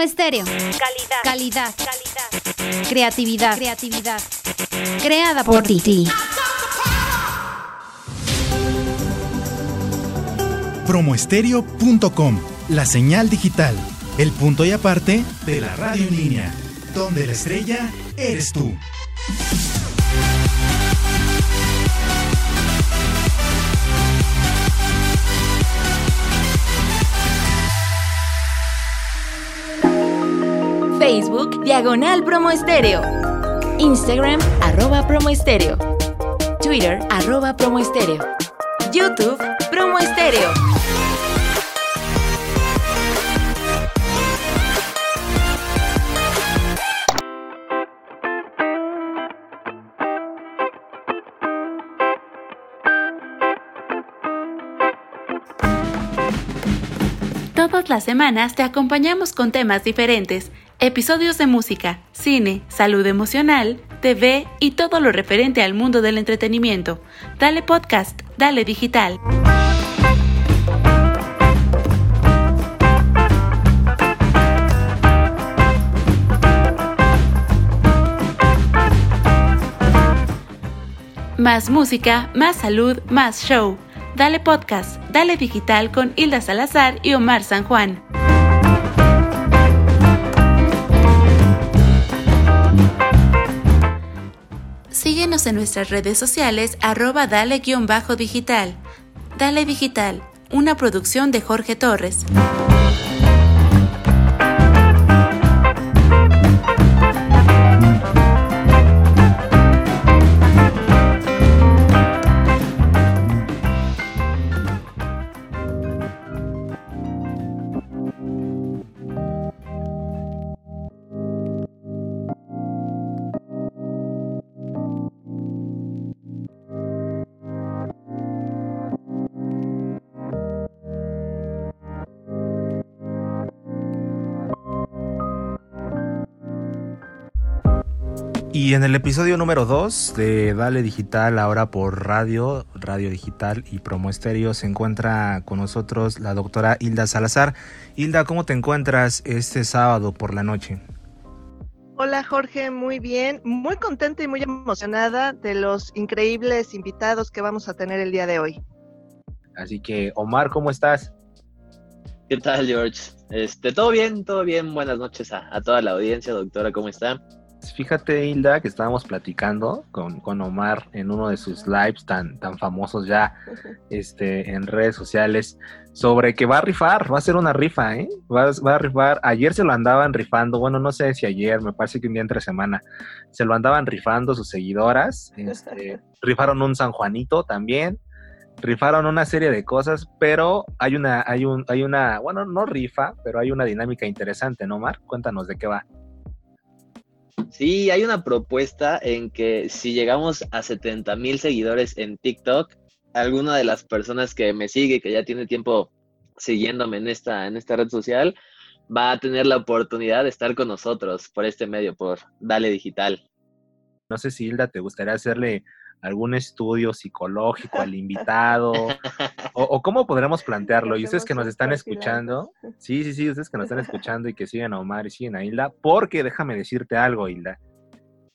Estéreo. Calidad. Calidad. Calidad. Creatividad. Creatividad. Creada por ti. Promoestereo.com. La señal digital. El punto y aparte de la radio en línea. Donde la estrella eres tú. Facebook, Diagonal Promo Estéreo. Instagram, arroba Promo Estéreo. Twitter, arroba Promo Estéreo. YouTube, Promo Estéreo. Todas las semanas te acompañamos con temas diferentes, episodios de música, cine, salud emocional, TV y todo lo referente al mundo del entretenimiento. Dale podcast, dale digital. Más música, más salud, más show. Dale Podcast, Dale Digital con Hilda Salazar y Omar San Juan. En nuestras redes sociales arroba dale-digital. Dale Digital, una producción de Jorge Torres. Y en el episodio número 2 de Dale Digital, ahora por radio, radio digital y promo estéreo, se encuentra con nosotros la doctora Hilda Salazar. Hilda, ¿cómo te encuentras este sábado por la noche? Hola Jorge, muy bien, muy contenta y muy emocionada de los increíbles invitados que vamos a tener el día de hoy. Así que, Omar, ¿cómo estás? ¿Qué tal, George? Este, todo bien, todo bien. Buenas noches a, a toda la audiencia, doctora, ¿cómo está? Fíjate, Hilda, que estábamos platicando con, con, Omar en uno de sus lives tan, tan famosos ya este, en redes sociales sobre que va a rifar, va a hacer una rifa, ¿eh? Va, va, a rifar. Ayer se lo andaban rifando, bueno, no sé si ayer, me parece que un día entre semana, se lo andaban rifando sus seguidoras. Este, rifaron un San Juanito también. Rifaron una serie de cosas, pero hay una, hay un, hay una, bueno, no rifa, pero hay una dinámica interesante, ¿no, Omar? Cuéntanos de qué va. Sí, hay una propuesta en que si llegamos a 70 mil seguidores en TikTok, alguna de las personas que me sigue, que ya tiene tiempo siguiéndome en esta, en esta red social, va a tener la oportunidad de estar con nosotros por este medio, por Dale Digital. No sé si Hilda te gustaría hacerle algún estudio psicológico al invitado? o, o, cómo podremos plantearlo? Y ustedes que nos están escuchando, sí, sí, sí, ustedes que nos están escuchando y que siguen a Omar y siguen a Hilda, porque déjame decirte algo, Hilda,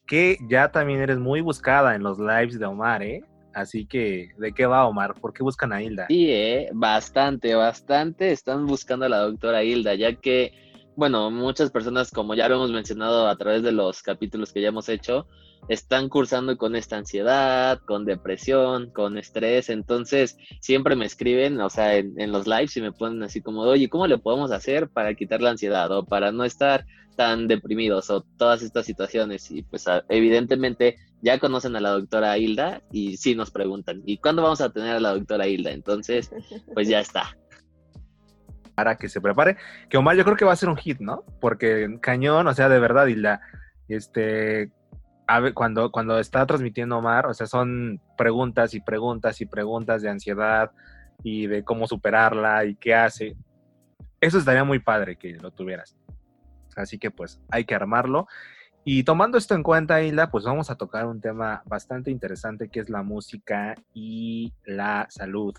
que ya también eres muy buscada en los lives de Omar, ¿eh? Así que, ¿de qué va Omar? ¿Por qué buscan a Hilda? Sí, ¿eh? bastante, bastante están buscando a la doctora Hilda, ya que, bueno, muchas personas, como ya lo hemos mencionado a través de los capítulos que ya hemos hecho, están cursando con esta ansiedad, con depresión, con estrés, entonces siempre me escriben, o sea, en, los lives y me ponen así como, oye, ¿cómo le podemos hacer para quitar la ansiedad o para no estar tan deprimidos o todas estas situaciones? Y pues evidentemente ya conocen a la doctora Hilda y sí nos preguntan, ¿y cuándo vamos a tener a la doctora Hilda? Entonces, pues ya está. Para que se prepare, que Omar yo creo que va a ser un hit, ¿no? Porque cañón, o sea, de verdad, Hilda, este, cuando, cuando está transmitiendo Omar, o sea, son preguntas y preguntas y preguntas de ansiedad y de cómo superarla y qué hace. Eso estaría muy padre que lo tuvieras. Así que pues hay que armarlo. Y tomando esto en cuenta, Hilda, pues vamos a tocar un tema bastante interesante que es la música y la salud.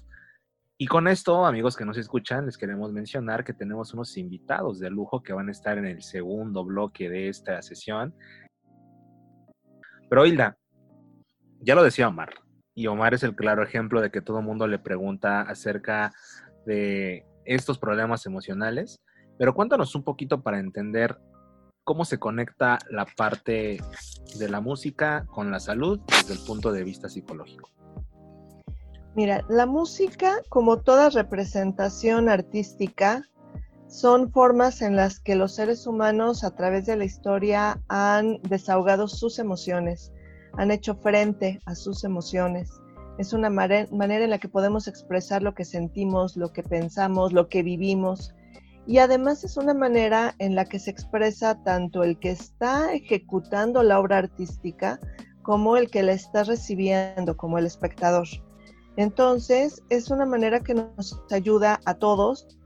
Y con esto, amigos que nos escuchan, les queremos mencionar que tenemos unos invitados de lujo que van a estar en el segundo bloque de esta sesión. Pero Hilda, ya lo decía Omar, y Omar es el claro ejemplo de que todo el mundo le pregunta acerca de estos problemas emocionales. Pero cuéntanos un poquito para entender cómo se conecta la parte de la música con la salud desde el punto de vista psicológico. Mira, la música, como toda representación artística, son formas en las que los seres humanos a través de la historia han desahogado sus emociones, han hecho frente a sus emociones. Es una manera en la que podemos expresar lo que sentimos, lo que pensamos, lo que vivimos. Y además es una manera en la que se expresa tanto el que está ejecutando la obra artística como el que la está recibiendo, como el espectador. Entonces, es una manera que nos ayuda a todos,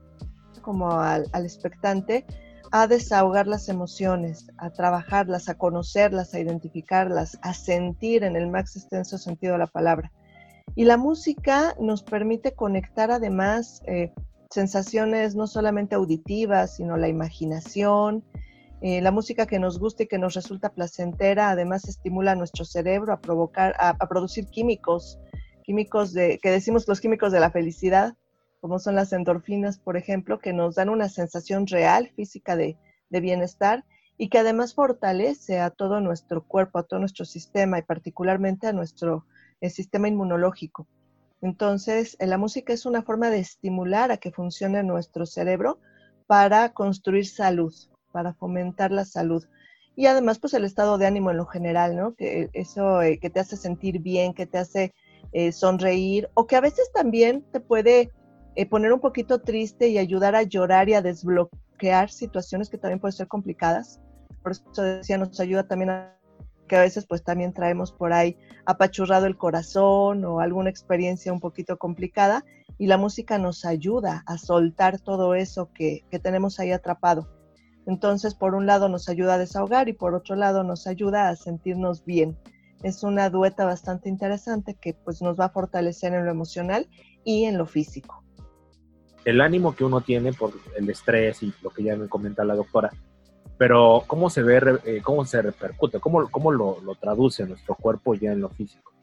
como al, al, expectante, a desahogar las emociones, a trabajarlas, a conocerlas, a identificarlas, a sentir en el más extenso sentido de la palabra. Y la música nos permite conectar además eh, sensaciones no solamente auditivas, sino la imaginación. Eh, la música que nos gusta y que nos resulta placentera, además estimula nuestro cerebro a provocar, a producir químicos químicos de, que decimos los químicos de la felicidad, como son las endorfinas, por ejemplo, que nos dan una sensación real, física de, bienestar y que además fortalece a todo nuestro cuerpo, a todo nuestro sistema y particularmente a nuestro eh, sistema inmunológico. Entonces, eh, la música es una forma de estimular a que funcione nuestro cerebro para construir salud, para fomentar la salud. Y además, pues el estado de ánimo en lo general, ¿no? Que eso eh, que te hace sentir bien, que te hace eh, sonreír o que a veces también te puede eh, poner un poquito triste y ayudar a llorar y a desbloquear situaciones que también pueden ser complicadas. Por eso decía, nos ayuda también a que a veces pues también traemos por ahí apachurrado el corazón o alguna experiencia un poquito complicada y la música nos ayuda a soltar todo eso que, que tenemos ahí atrapado. Entonces, por un lado nos ayuda a desahogar y por otro lado nos ayuda a sentirnos bien es una dueta bastante interesante que pues nos va a fortalecer en lo emocional y en lo físico. El ánimo que uno tiene por el estrés y lo que ya me comenta la doctora, pero ¿cómo se ve, eh, cómo se repercute, cómo, cómo lo, lo traduce nuestro cuerpo ya en lo físico?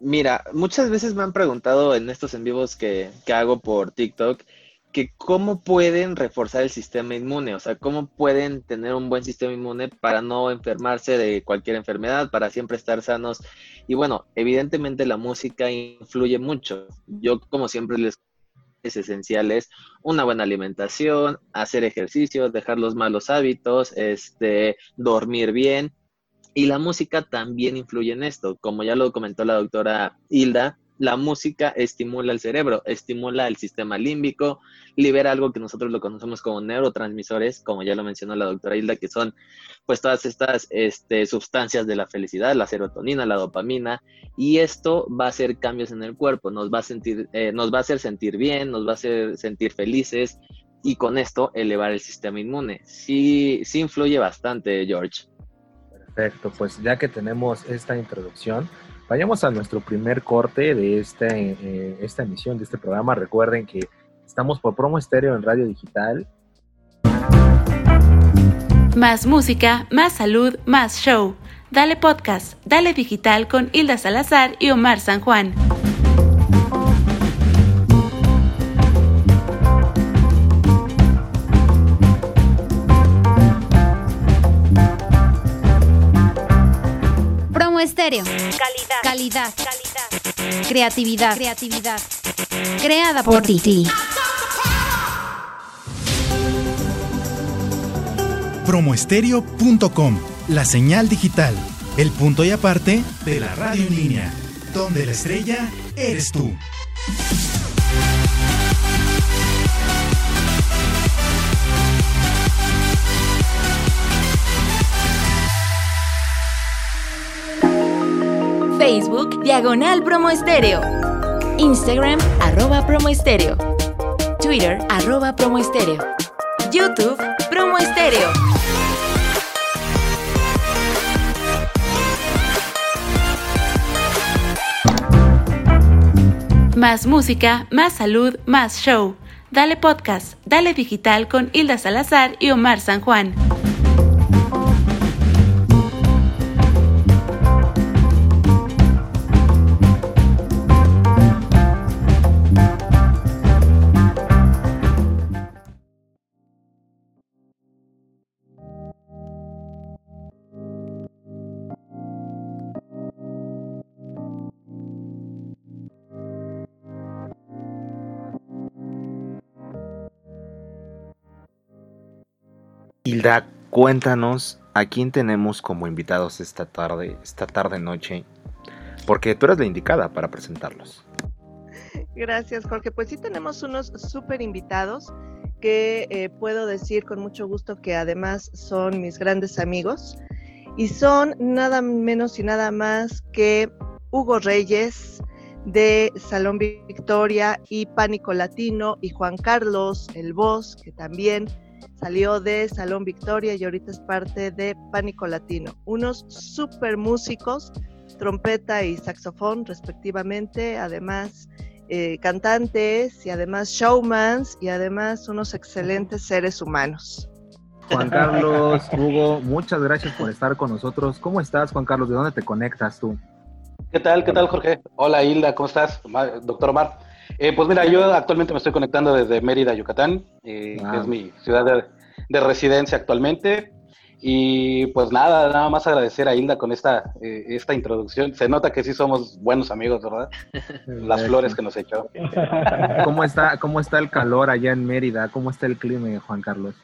Mira, muchas veces me han preguntado en estos en vivos que, que hago por TikTok, que cómo pueden reforzar el sistema inmune, o sea, cómo pueden tener un buen sistema inmune para no enfermarse de cualquier enfermedad, para siempre estar sanos. Y bueno, evidentemente la música influye mucho. Yo, como siempre les es esencial es una buena alimentación, hacer ejercicio, dejar los malos hábitos, este, dormir bien. Y la música también influye en esto. Como ya lo comentó la doctora Hilda, la música estimula el cerebro, estimula el sistema límbico, libera algo que nosotros lo conocemos como neurotransmisores, como ya lo mencionó la doctora Hilda, que son pues todas estas este, sustancias de la felicidad, la serotonina, la dopamina, y esto va a hacer cambios en el cuerpo, nos va a sentir, eh, nos va a hacer sentir bien, nos va a hacer sentir felices, y con esto elevar el sistema inmune. Sí, sí influye bastante, George. Perfecto, pues ya que tenemos esta introducción, Vayamos a nuestro primer corte de este, eh, esta emisión de este programa. Recuerden que estamos por promo estéreo en radio digital. Más música, más salud, más show. Dale podcast, dale digital con Hilda Salazar y Omar San Juan. Estéreo. Calidad. Calidad. Calidad. Creatividad. Creatividad. Creada por ti. Promoestereo.com, la señal digital, el punto y aparte de la radio en línea, donde la estrella eres tú. Facebook, Diagonal Promo Estéreo. Instagram, arroba Promo Estéreo. Twitter, arroba Promo Estéreo. YouTube, Promo Estéreo. Más música, más salud, más show. Dale podcast, dale digital con Hilda Salazar y Omar San Juan. Hilda, cuéntanos a quién tenemos como invitados esta tarde, esta tarde noche, porque tú eres la indicada para presentarlos. Gracias, Jorge. Pues sí tenemos unos súper invitados que eh, puedo decir con mucho gusto que además son mis grandes amigos y son nada menos y nada más que Hugo Reyes de Salón Victoria y Pánico Latino y Juan Carlos El Voz, que también salió de Salón Victoria y ahorita es parte de Pánico Latino. Unos super músicos, trompeta y saxofón respectivamente, además eh, cantantes y además showmans y además unos excelentes seres humanos. Juan Carlos, Hugo, muchas gracias por estar con nosotros. ¿Cómo estás, Juan Carlos? ¿De dónde te conectas tú? ¿Qué tal? ¿Qué tal, Jorge? Hola, Hilda, ¿cómo estás? Doctor Omar. Eh, pues mira, yo actualmente me estoy conectando desde Mérida, Yucatán, eh, que es mi ciudad de, residencia actualmente. Y pues nada, nada más agradecer a Hilda con esta, eh, esta introducción. Se nota que sí somos buenos amigos, ¿verdad? Las flores que nos echó. ¿Cómo está, ¿Cómo está el calor allá en Mérida? ¿Cómo está el clima, Juan Carlos?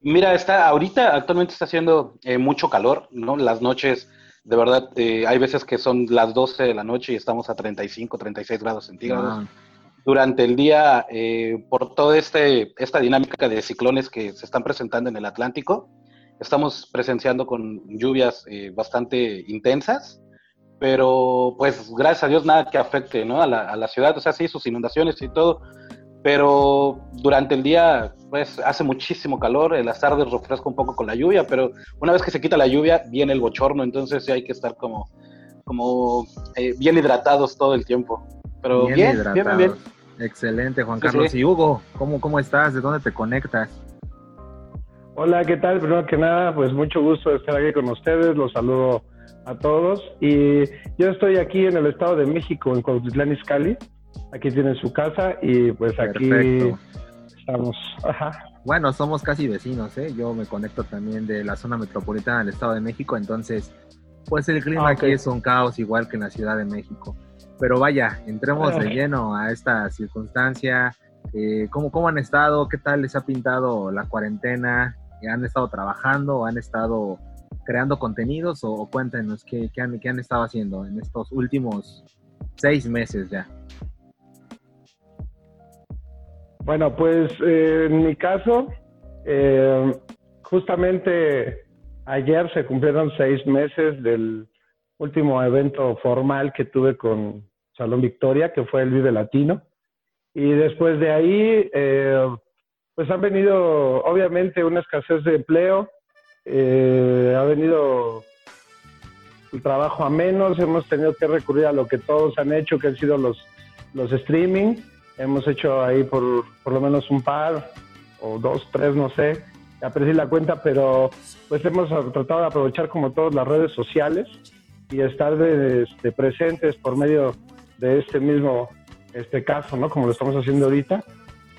Mira, está, ahorita actualmente está haciendo mucho calor, ¿no? Las noches, de verdad, hay veces que son las 12 de la noche y estamos a 35, 36 grados centígrados durante el día eh, por toda este, esta dinámica de ciclones que se están presentando en el Atlántico. Estamos presenciando con lluvias eh, bastante intensas, pero pues gracias a Dios nada que afecte ¿no? a, la, a la ciudad, o sea, sí, sus inundaciones y todo, pero durante el día pues hace muchísimo calor, en las tardes refresca un poco con la lluvia, pero una vez que se quita la lluvia viene el bochorno, entonces sí hay que estar como, como eh, bien hidratados todo el tiempo. Pero bien, bien, bien, bien. Excelente, Juan Carlos. Y Hugo, ¿cómo, ¿cómo estás? ¿De dónde te conectas? Hola, ¿qué tal? Primero que nada, pues mucho gusto estar aquí con ustedes. Los saludo a todos. Y yo estoy aquí en el Estado de México, en Cuautitlán Izcalli. Aquí tienen su casa y pues aquí estamos. Bueno, somos casi vecinos, ¿eh? Yo me conecto también de la zona metropolitana del Estado de México, entonces, pues el clima ah, aquí es un caos igual que en la Ciudad de México. Pero vaya, entremos de lleno a esta circunstancia. Eh, ¿cómo, ¿Cómo han estado? ¿Qué tal les ha pintado la cuarentena? ¿Han estado trabajando? ¿Han estado creando contenidos? O, cuéntenos ¿qué, qué, han, qué han estado haciendo en estos últimos seis meses ya. Bueno, pues eh, en mi caso, eh, justamente ayer se cumplieron seis meses del último evento formal que tuve con Salón Victoria, que fue el Vive Latino. Y después de ahí, eh, pues han venido, obviamente, una escasez de empleo, eh, ha venido el trabajo a menos, hemos tenido que recurrir a lo que todos han hecho, que han sido los, los streaming. Hemos hecho ahí por, por lo menos un par, o dos, tres, no sé, aprecié la cuenta, pero pues hemos tratado de aprovechar como todas las redes sociales y estar de, este, presentes por medio de este mismo este caso, ¿no? Como lo estamos haciendo ahorita.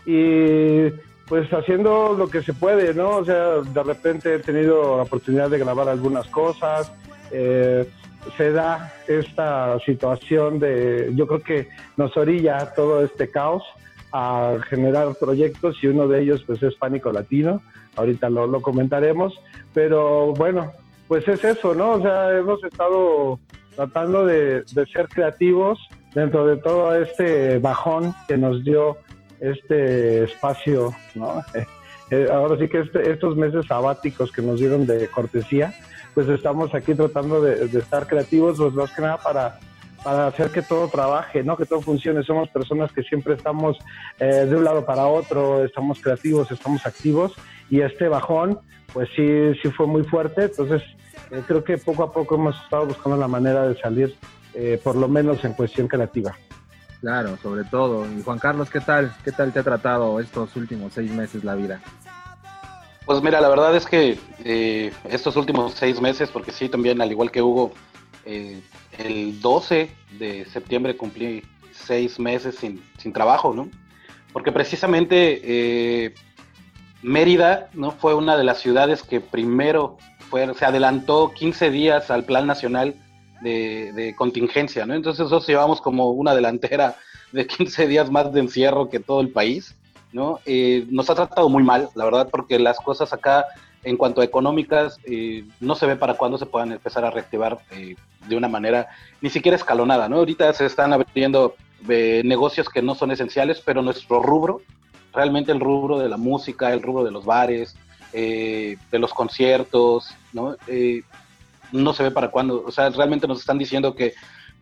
Y pues haciendo lo que se puede, ¿no? O sea, de repente he tenido la oportunidad de grabar algunas cosas. Eh, se da esta situación de, yo creo que nos orilla todo este caos a generar proyectos y uno de ellos pues es Pánico Latino. Ahorita lo, lo comentaremos, pero bueno, pues es eso, ¿no? O sea, hemos estado tratando de, ser creativos dentro de todo este bajón que nos dio este espacio, ¿no? Eh, ahora sí que este, estos meses sabáticos que nos dieron de cortesía, pues estamos aquí tratando de, estar creativos, pues más que nada para, para hacer que todo trabaje, ¿no? Que todo funcione. Somos personas que siempre estamos eh, de un lado para otro, estamos creativos, estamos activos y este bajón, pues sí, sí fue muy fuerte. Entonces, eh, creo que poco a poco hemos estado buscando la manera de salir, eh, por lo menos en cuestión creativa. Claro, sobre todo. Y Juan Carlos, ¿qué tal? ¿Qué tal te ha tratado estos últimos seis meses la vida? Pues mira, la verdad es que eh, estos últimos seis meses, porque sí, también al igual que Hugo, eh, el 12 de septiembre cumplí seis meses sin, sin trabajo, ¿no? Porque precisamente eh, Mérida, ¿no? Fue una de las ciudades que primero fue, se adelantó 15 días al Plan Nacional de, contingencia, ¿no? Entonces nosotros llevamos como una delantera de 15 días más de encierro que todo el país, ¿no? Eh, nos ha tratado muy mal, la verdad, porque las cosas acá, en cuanto a económicas, eh, no se ve para cuándo se puedan empezar a reactivar eh, de una manera ni siquiera escalonada, ¿no? Ahorita se están abriendo negocios que no son esenciales, pero nuestro rubro, realmente el rubro de la música, el rubro de los bares, de los conciertos, ¿no? no se ve para cuándo. O sea, realmente nos están diciendo que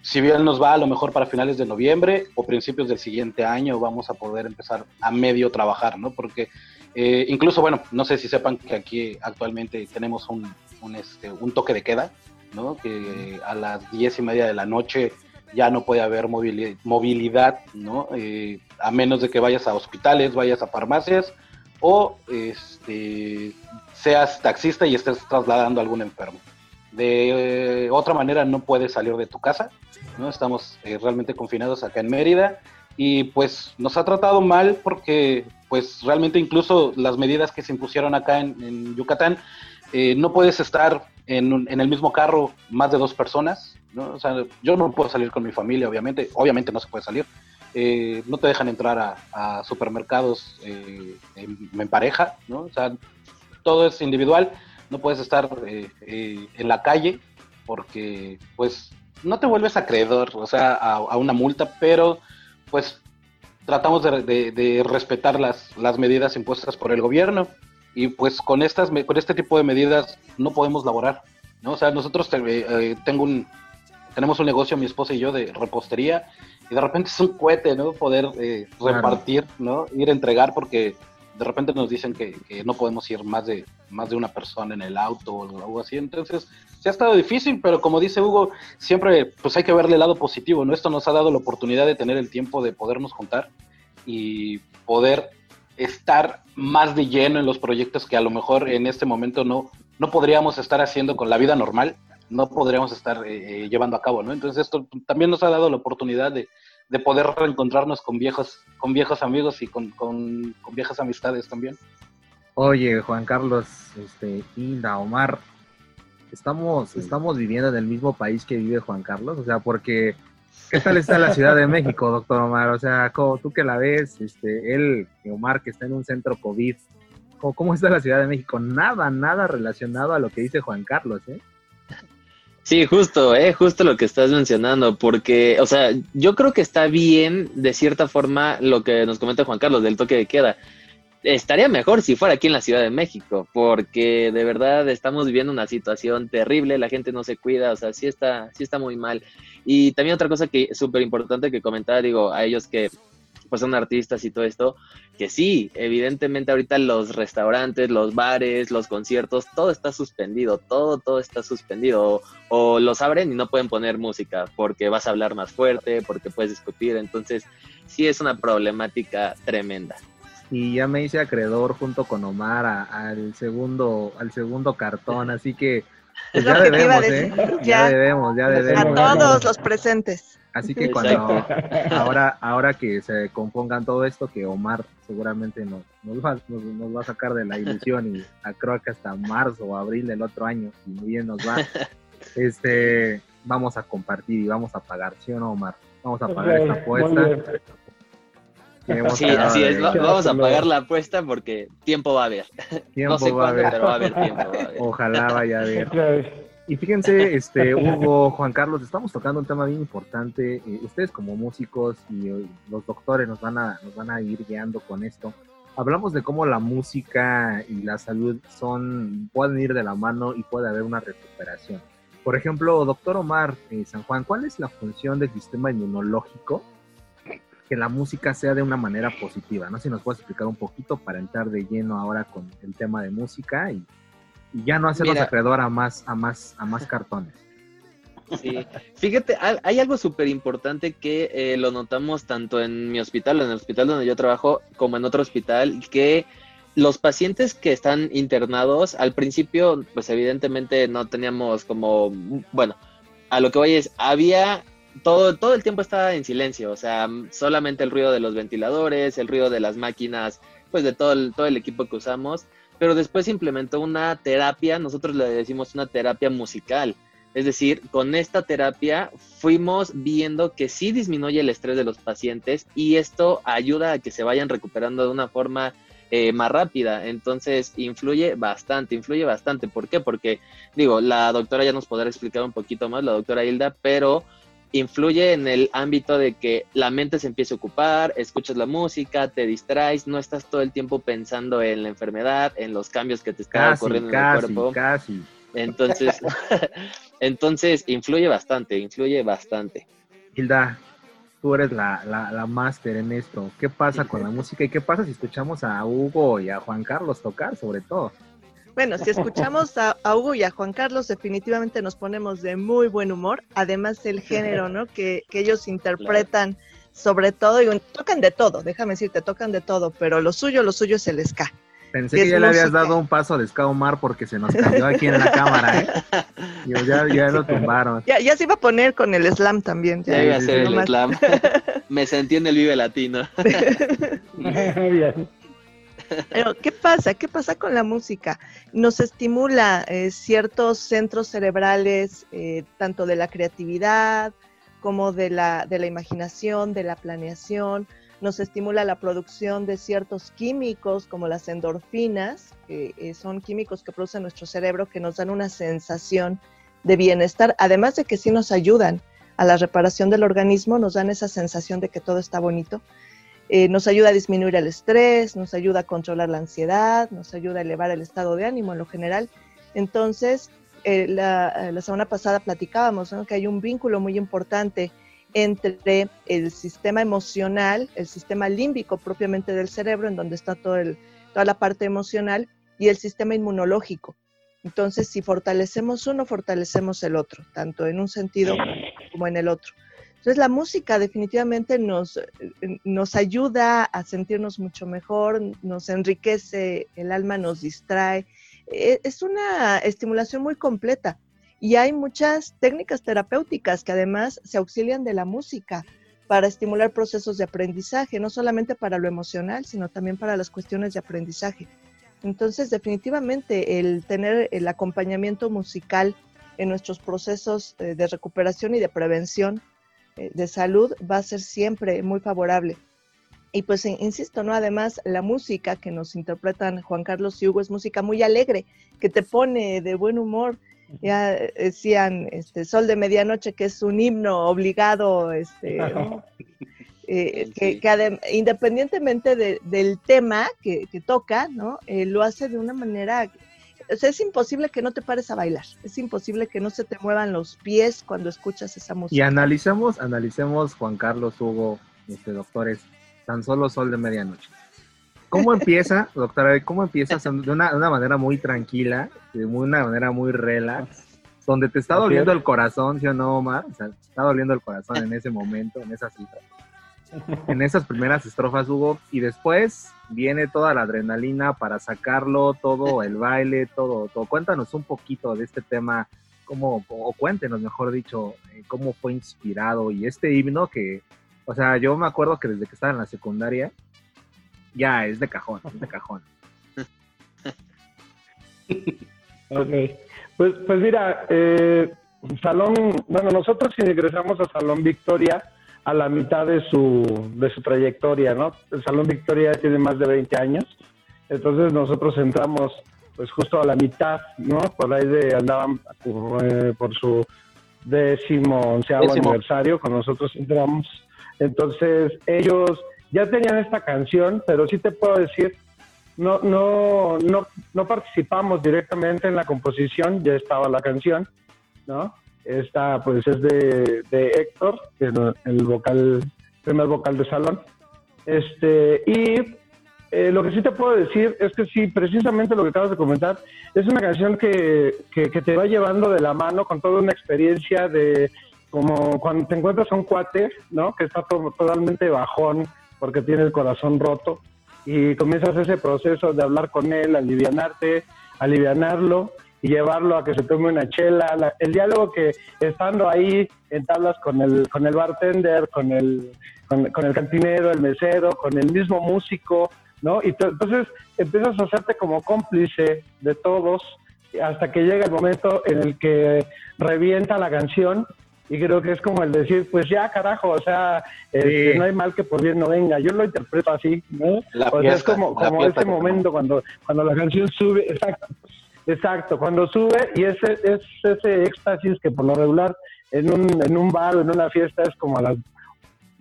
si bien nos va a lo mejor para finales de noviembre o principios del siguiente año vamos a poder empezar a medio trabajar, ¿no? Porque eh, incluso, bueno, no sé si sepan que aquí actualmente tenemos un, un, este, un toque de queda, ¿no? Que a las diez y media de la noche ya no puede haber movilidad, ¿no? Eh, a menos de que vayas a hospitales, vayas a farmacias o este, seas taxista y estés trasladando a algún enfermo. De otra manera no puedes salir de tu casa, ¿no? Estamos eh, realmente confinados acá en Mérida y pues nos ha tratado mal porque pues realmente incluso las medidas que se impusieron acá en, Yucatán, eh, no puedes estar en, el mismo carro más de dos personas, ¿no? O sea, yo no puedo salir con mi familia, obviamente, obviamente no se puede salir. Eh, no te dejan entrar a, supermercados en, en, pareja, ¿no? O sea, todo es individual no puedes estar eh, eh, en la calle porque pues no te vuelves acreedor, o sea, a, una multa, pero pues tratamos de, respetar las, las, medidas impuestas por el gobierno y pues con estas con este tipo de medidas no podemos laborar, ¿no? O sea, nosotros eh, tengo un tenemos un negocio mi esposa y yo de repostería y de repente es un cohete, ¿no? Poder repartir, ¿no? Ir a entregar porque de repente nos dicen que, no podemos ir más de, más de una persona en el auto o algo así. Entonces, se ha estado difícil, pero como dice Hugo, siempre pues hay que verle el lado positivo, ¿no? Esto nos ha dado la oportunidad de tener el tiempo de podernos juntar y poder estar más de lleno en los proyectos que a lo mejor en este momento no, no podríamos estar haciendo con la vida normal, no podríamos estar eh, eh, llevando a cabo, ¿no? Entonces esto también nos ha dado la oportunidad de, de poder reencontrarnos con viejos, con viejos amigos y con, con, viejas amistades también. Oye, Juan Carlos, este, Inda, Omar, estamos, estamos viviendo en el mismo país que vive Juan Carlos, o sea, porque ¿qué tal está la Ciudad de México, doctor Omar? O sea, tú que la ves, este, él, Omar, que está en un centro COVID, ¿cómo, ¿cómo está la Ciudad de México? Nada, nada relacionado a lo que dice Juan Carlos, ¿eh? Sí, justo, eh, justo lo que estás mencionando, porque, o sea, yo creo que está bien, de cierta forma, lo que nos comenta Juan Carlos del toque de queda. Estaría mejor si fuera aquí en la Ciudad de México, porque de verdad estamos viviendo una situación terrible, la gente no se cuida, o sea, sí está, sí está muy mal. Y también otra cosa que súper importante que comentar, digo, a ellos que pues son artistas y todo esto, que sí, evidentemente ahorita los restaurantes, los bares, los conciertos, todo está suspendido, todo, todo está suspendido. O, los abren y no pueden poner música porque vas a hablar más fuerte, porque puedes discutir. Entonces, sí es una problemática tremenda. Y ya me hice acreedor junto con Omar al segundo, al segundo cartón, así que pues ya debemos, ¿eh? Ya, debemos, ya debemos. A todos los presentes. Así que cuando ahora, ahora que se compongan todo esto, que Omar seguramente nos, nos, va, nos, va a sacar de la ilusión y creo que hasta marzo o abril del otro año, si muy bien nos va, este, vamos a compartir y vamos a pagar, ¿sí o no, Omar? Vamos a pagar esta apuesta. Sí, así es. Vamos a pagar la apuesta porque tiempo va a haber. no sé cuándo, pero va a haber tiempo. Ojalá vaya a haber. Y fíjense, este, Hugo, Juan Carlos, estamos tocando un tema bien importante. Eh, ustedes como músicos y eh, los doctores nos van, a, nos van a ir guiando con esto. Hablamos de cómo la música y la salud son, pueden ir de la mano y puede haber una recuperación. Por ejemplo, doctor Omar eh, San Juan, ¿cuál es la función del sistema inmunológico? Que la música sea de una manera positiva. No sé si nos puedes explicar un poquito para entrar de lleno ahora con el tema de música y y ya no hacerlos acreedor a más, a más, a más cartones. Sí, fíjate, hay algo súper importante que eh, lo notamos tanto en mi hospital, en el hospital donde yo trabajo, como en otro hospital, que los pacientes que están internados, al principio, pues evidentemente no teníamos como, bueno, a lo que voy es, había todo, todo el tiempo estaba en silencio, o sea, solamente el ruido de los ventiladores, el ruido de las máquinas, pues de todo el, todo el equipo que usamos, pero después implementó una terapia, nosotros le decimos una terapia musical. Es decir, con esta terapia fuimos viendo que sí disminuye el estrés de los pacientes y esto ayuda a que se vayan recuperando de una forma eh, más rápida. Entonces, influye bastante, influye bastante. ¿Por qué? Porque, digo, la doctora ya nos podrá explicar un poquito más, la doctora Hilda, pero influye en el ámbito de que la mente se empiece a ocupar, escuchas la música, te distraes, no estás todo el tiempo pensando en la enfermedad, en los cambios que te están ocurriendo en el cuerpo. Casi. Entonces, entonces influye bastante, influye bastante. Hilda, tú eres la, la, máster en esto. ¿Qué pasa con la música y qué pasa si escuchamos a Hugo y a Juan Carlos tocar, sobre todo? Bueno, si escuchamos a, Hugo y a Juan Carlos, definitivamente nos ponemos de muy buen humor. Además, el género, ¿no? Que, ellos interpretan, sobre todo, y tocan de todo, déjame decirte, tocan de todo, pero lo suyo, lo suyo es el ska. Pensé que ya le habías dado un paso de Ska Omar porque se nos cambió aquí en la cámara, ¿eh? ya, ya lo tumbaron. Ya, se iba a poner con el slam también. Ya, iba a hacer el slam. Me sentí en el Vive Latino. ¿qué pasa? ¿Qué pasa con la música? Nos estimula eh, ciertos centros cerebrales, eh, tanto de la creatividad como de la, de la imaginación, de la planeación, nos estimula la producción de ciertos químicos como las endorfinas, que eh, son químicos que produce nuestro cerebro que nos dan una sensación de bienestar, además de que sí nos ayudan a la reparación del organismo, nos dan esa sensación de que todo está bonito. Eh, nos ayuda a disminuir el estrés, nos ayuda a controlar la ansiedad, nos ayuda a elevar el estado de ánimo en lo general. Entonces, eh, la, la, semana pasada platicábamos que hay un vínculo muy importante entre el sistema emocional, el sistema límbico propiamente del cerebro, en donde está todo el, toda la parte emocional, y el sistema inmunológico. Entonces, si fortalecemos uno, fortalecemos el otro, tanto en un sentido como en el otro. Entonces, la música definitivamente nos, nos ayuda a sentirnos mucho mejor, nos enriquece el alma, nos distrae. E, es una estimulación muy completa. Y hay muchas técnicas terapéuticas que además se auxilian de la música para estimular procesos de aprendizaje, no solamente para lo emocional, sino también para las cuestiones de aprendizaje. Entonces, definitivamente el tener el acompañamiento musical en nuestros procesos eh, de recuperación y de prevención eh, de salud va a ser siempre muy favorable. Y pues insisto, ¿no? Además, la música que nos interpretan Juan Carlos y Hugo es música muy alegre, que te pone de buen humor, ya decían este Sol de Medianoche, que es un himno obligado, este, eh, que, independientemente del tema que, toca, ¿no? Eh, lo hace de una manera, o sea, es imposible que no te pares a bailar, es imposible que no se te muevan los pies cuando escuchas esa música. Y analicemos, analicemos, Juan Carlos, Hugo, este, doctores, tan solo Sol de Medianoche. ¿Cómo empieza, doctora? ¿Cómo empieza de una, de una manera muy tranquila, de una manera muy relax, donde te está doliendo el corazón, ¿sí o no, Omar? O sea, te está doliendo el corazón en ese momento, en esa cita. En esas primeras estrofas, Hugo, y después viene toda la adrenalina para sacarlo, todo el baile, todo, todo. Cuéntanos un poquito de este tema, cómo, o cuéntenos, mejor dicho, eh, cómo fue inspirado y este himno que, o sea, yo me acuerdo que desde que estaba en la secundaria, ya es de cajón, es de cajón. ok, pues, pues mira, eh, Salón, bueno, nosotros ingresamos a Salón Victoria a la mitad de su, de su trayectoria, ¿no? El Salón Victoria tiene más de 20 años, entonces nosotros entramos pues justo a la mitad, ¿no? Por ahí de andaban eh, por su décimo, onceavo aniversario, con nosotros entramos. Entonces ellos ya tenían esta canción, pero sí te puedo decir, no, no, no, no participamos directamente en la composición, ya estaba la canción, ¿no? Esta pues es de, de Héctor, el, el vocal, primer vocal de salón. Este, y eh, lo que sí te puedo decir es que sí, precisamente lo que acabas de comentar, es una canción que, que, te va llevando de la mano con toda una experiencia de como cuando te encuentras a un cuate, ¿no? Que está totalmente bajón porque tiene el corazón roto y comienzas ese proceso de hablar con él, alivianarte, alivianarlo y llevarlo a que se tome una chela. el diálogo que estando ahí entablas con el, con el bartender, con el, con, el cantinero, el mesero, con el mismo músico, ¿no? Y entonces empiezas a hacerte como cómplice de todos hasta que llega el momento en el que revienta la canción y creo que es como el decir, pues ya carajo, o sea, este, no hay mal que por bien no venga. Yo lo interpreto así, ¿no? o sea, es como, como ese momento cuando, cuando la canción sube, exacto, exacto, cuando sube y ese es ese éxtasis que por lo regular en un, en un bar o en una fiesta es como a las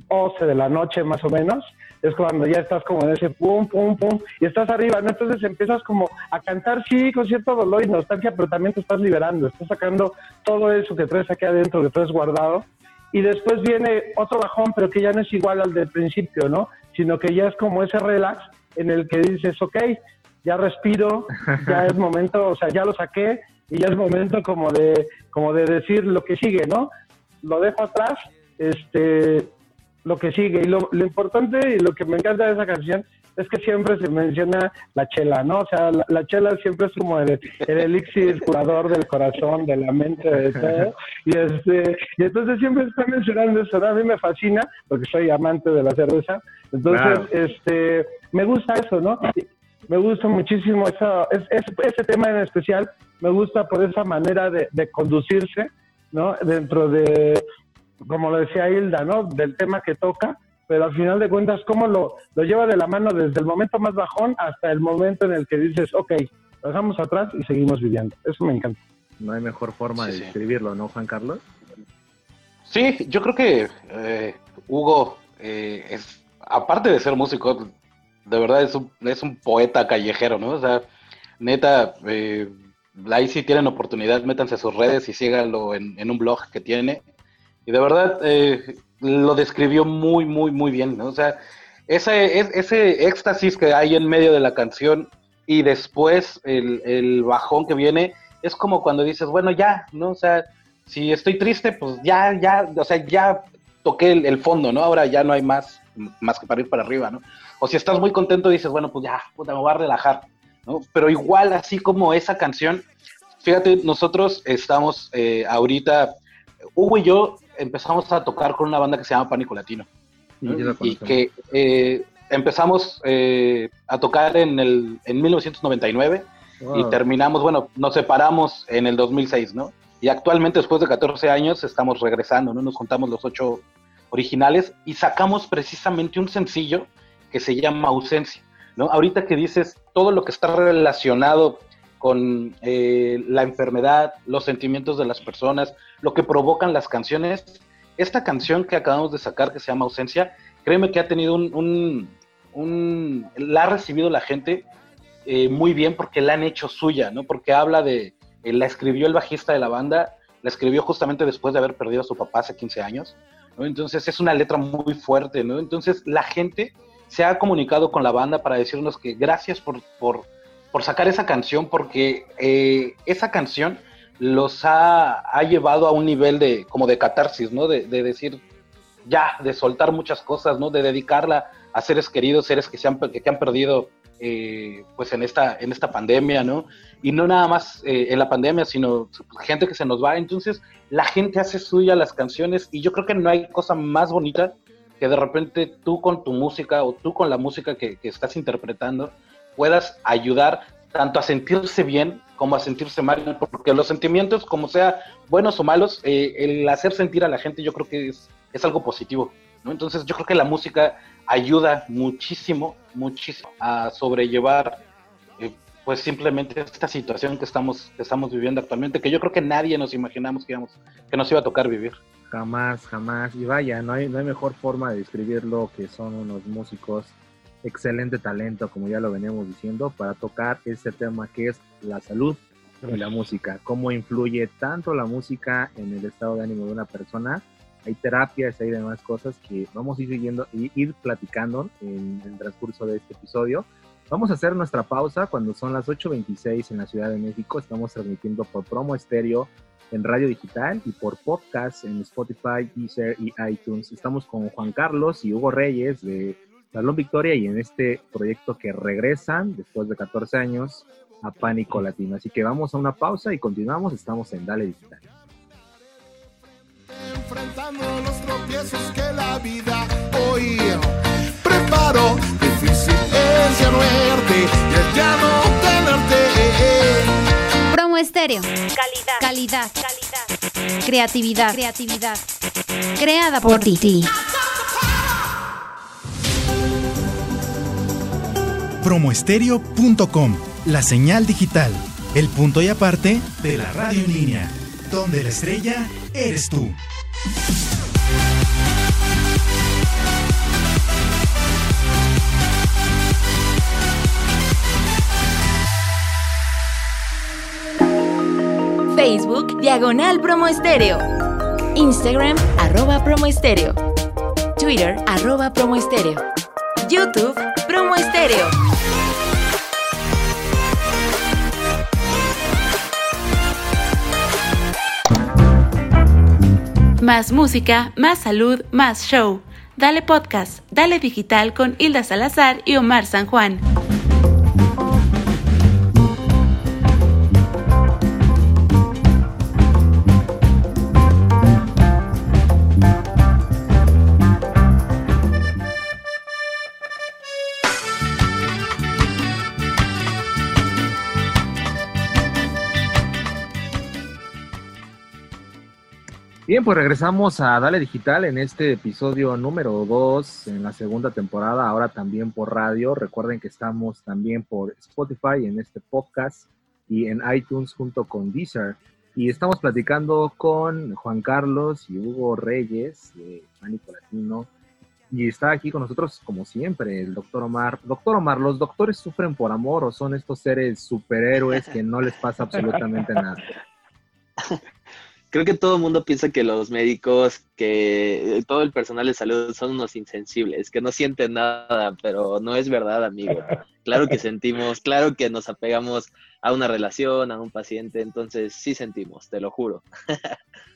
11 de la noche más o menos, es cuando ya estás como en ese pum, pum, pum, y estás arriba, ¿no? Entonces empiezas como a cantar, sí, con cierto dolor y nostalgia, pero también te estás liberando, estás sacando todo eso que traes aquí adentro, que traes guardado, y después viene otro bajón, pero que ya no es igual al del principio, ¿no? Sino que ya es como ese relax en el que dices, ok, ya respiro, ya es momento, o sea, ya lo saqué, y ya es momento como de, como de decir lo que sigue, ¿no? Lo dejo atrás, este, lo que sigue. Y lo, importante y lo que me encanta de esa canción es que siempre se menciona la chela, ¿no? O sea, la, chela siempre es como el, el, elixir curador del corazón, de la mente, de todo. Y, este, y entonces siempre está mencionando eso, A mí me fascina, porque soy amante de la cerveza. Entonces, este, me gusta eso, ¿no? Me gusta muchísimo esa, ese tema en especial, me gusta por esa manera de, de conducirse, ¿no? Dentro de, como lo decía Hilda, ¿no? Del tema que toca, pero al final de cuentas, cómo lo, lo lleva de la mano desde el momento más bajón hasta el momento en el que dices, ok, lo dejamos atrás y seguimos viviendo. Eso me encanta. No hay mejor forma de describirlo, ¿no, Juan Carlos? Sí, yo creo que eh, Hugo eh, es, aparte de ser músico, de verdad es un, es un poeta callejero, ¿no? O sea, neta, eh, ahí si tienen oportunidad, métanse a sus redes y síganlo en, en un blog que tiene. Y de verdad eh, lo describió muy, muy, muy bien, ¿no? O sea, ese, ese éxtasis que hay en medio de la canción y después el, bajón que viene, es como cuando dices, bueno, ya, ¿no? O sea, si estoy triste, pues ya, ya, o sea, ya toqué el, fondo, ¿no? Ahora ya no hay más, más que para ir para arriba, ¿no? O si estás muy contento, dices, bueno, pues ya, puta, me voy a relajar, ¿no? Pero igual, así como esa canción, fíjate, nosotros estamos eh, ahorita, Hugo y yo empezamos a tocar con una banda que se llama Pánico Latino. Y que eh, empezamos eh, a tocar en, el, en 1999 y terminamos, bueno, nos separamos en el 2006, ¿no? Y actualmente, después de 14 años, estamos regresando, ¿no? Nos juntamos los ocho originales y sacamos precisamente un sencillo que se llama Ausencia, ¿no? Ahorita que dices todo lo que está relacionado con eh, la enfermedad, los sentimientos de las personas, lo que provocan las canciones. Esta canción que acabamos de sacar, que se llama Ausencia, créeme que ha tenido un... un, la ha recibido la gente eh, muy bien porque la han hecho suya, ¿no? Porque habla de... Eh, la escribió el bajista de la banda, la escribió justamente después de haber perdido a su papá hace 15 años, ¿no? Entonces es una letra muy fuerte, ¿no? Entonces la gente se ha comunicado con la banda para decirnos que gracias por, por por sacar esa canción, porque eh, esa canción los ha, llevado a un nivel de como de catarsis, ¿no? De, decir, ya, de soltar muchas cosas, ¿no? De dedicarla a seres queridos, seres que se han, que han perdido eh, pues en esta, en esta pandemia, ¿no? Y no nada más eh, en la pandemia, sino gente que se nos va. Entonces, la gente hace suya las canciones y yo creo que no hay cosa más bonita que de repente tú con tu música o tú con la música que, estás interpretando, puedas ayudar tanto a sentirse bien como a sentirse mal, porque los sentimientos, como sea buenos o malos, eh, el hacer sentir a la gente yo creo que es, es algo positivo. Entonces yo creo que la música ayuda muchísimo, muchísimo a sobrellevar eh, pues simplemente esta situación que estamos, que estamos viviendo actualmente, que yo creo que nadie nos imaginamos que, íbamos, que nos iba a tocar vivir. Jamás, jamás. Y vaya, no hay, no hay mejor forma de describirlo que son unos músicos excelente talento, como ya lo veníamos diciendo, para tocar ese tema que es la salud y la música, cómo influye tanto la música en el estado de ánimo de una persona hay terapias, hay demás cosas que vamos a ir siguiendo y ir platicando en, el transcurso de este episodio. Vamos a hacer nuestra pausa cuando son las 8.26 en la Ciudad de México. Estamos transmitiendo por promo estéreo en radio digital y por podcast en Spotify, Deezer y iTunes. Estamos con Juan Carlos y Hugo Reyes de Salón Victoria y en este proyecto que regresan después de 14 años a Pánico Latino. Así que vamos a una pausa y continuamos. Estamos en Dale Digital. Enfrentando los tropiezos que la vida hoy preparo. Difícil es ya no tenerte. Promo estéreo. Calidad. Calidad. Calidad. Creatividad. Creatividad. Creada por, por ti. Promoestereo.com, la señal digital, el punto y aparte de la radio en línea, donde la estrella eres tú. Facebook, Diagonal Promo Estéreo. Instagram, arroba Promo Estéreo. Twitter, arroba Promo Estéreo. YouTube, Promo Estéreo. Más música, más salud, más show. Dale podcast, dale digital con Hilda Salazar y Omar San Juan. Bien, pues regresamos a Dale Digital en este episodio número 2 en la segunda temporada, ahora también por radio. Recuerden que estamos también por Spotify en este podcast y en iTunes junto con Deezer. Y estamos platicando con Juan Carlos y Hugo Reyes de Pánico Latino. Y está aquí con nosotros, como siempre, el doctor Omar. Doctor Omar, ¿los doctores sufren por amor o son estos seres superhéroes que no les pasa absolutamente nada? creo que todo el mundo piensa que los médicos, que todo el personal de salud son unos insensibles, que no sienten nada, pero no es verdad, amigo. Claro que sentimos, claro que nos apegamos a una relación, a un paciente, entonces sí sentimos, te lo juro.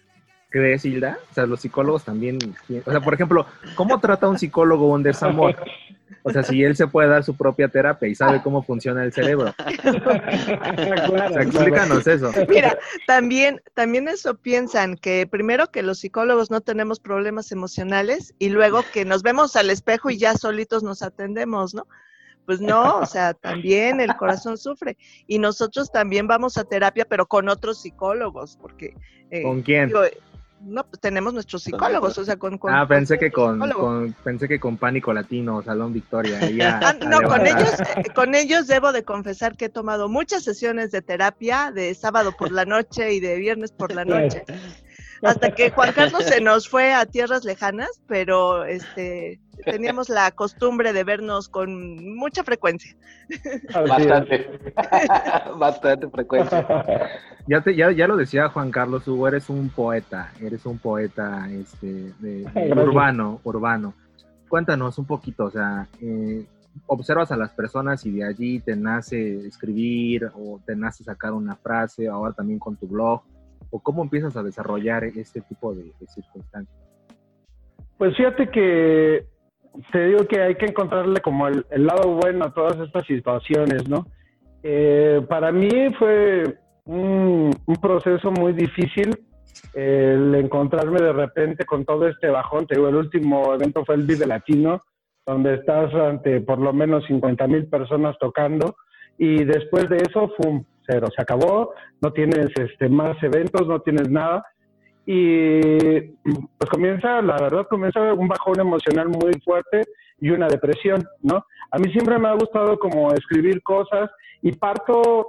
¿Crees, Hilda? O sea, los psicólogos también, o sea, por ejemplo, ¿cómo trata un psicólogo un desamor? O sea, si él se puede dar su propia terapia y sabe cómo funciona el cerebro. explícanos eso. Mira, también, también eso piensan que primero que los psicólogos no tenemos problemas emocionales y luego que nos vemos al espejo y ya solitos nos atendemos, ¿no? Pues no, o sea, también el corazón sufre. Y nosotros también vamos a terapia, pero con otros psicólogos, porque... Eh, ¿Con quién? No, pues tenemos nuestros psicólogos, o sea, con... ah, pensé que con, pensé que con Pánico Latino, Salón Victoria. Ah, no, con ellos, eh, con ellos debo de confesar que he tomado muchas sesiones de terapia de sábado por la noche y de viernes por la noche. Hasta que Juan Carlos se nos fue a tierras lejanas, pero este teníamos la costumbre de vernos con mucha frecuencia. Bastante, bastante frecuencia. Ya, te, ya, ya lo decía Juan Carlos Hugo, eres un poeta, eres un poeta este, urbano, urbano. Cuéntanos un poquito, o sea, eh, observas a las personas y de allí te nace escribir o te nace sacar una frase, ahora también con tu blog, o cómo empiezas a desarrollar este tipo de circunstancias. Pues fíjate que te digo que hay que encontrarle como el, lado bueno a todas estas situaciones, ¿no? Eh, para mí fue un, proceso muy difícil el encontrarme de repente con todo este bajón. Te digo, el último evento fue el Vive Latino, donde estás ante por lo menos 50 mil personas tocando y después de eso, ¡fum! Cero, se acabó, no tienes este, más eventos, no tienes nada y pues comienza, la verdad, comienza un bajón emocional muy fuerte y una depresión, ¿no? A mí siempre me ha gustado como escribir cosas y parto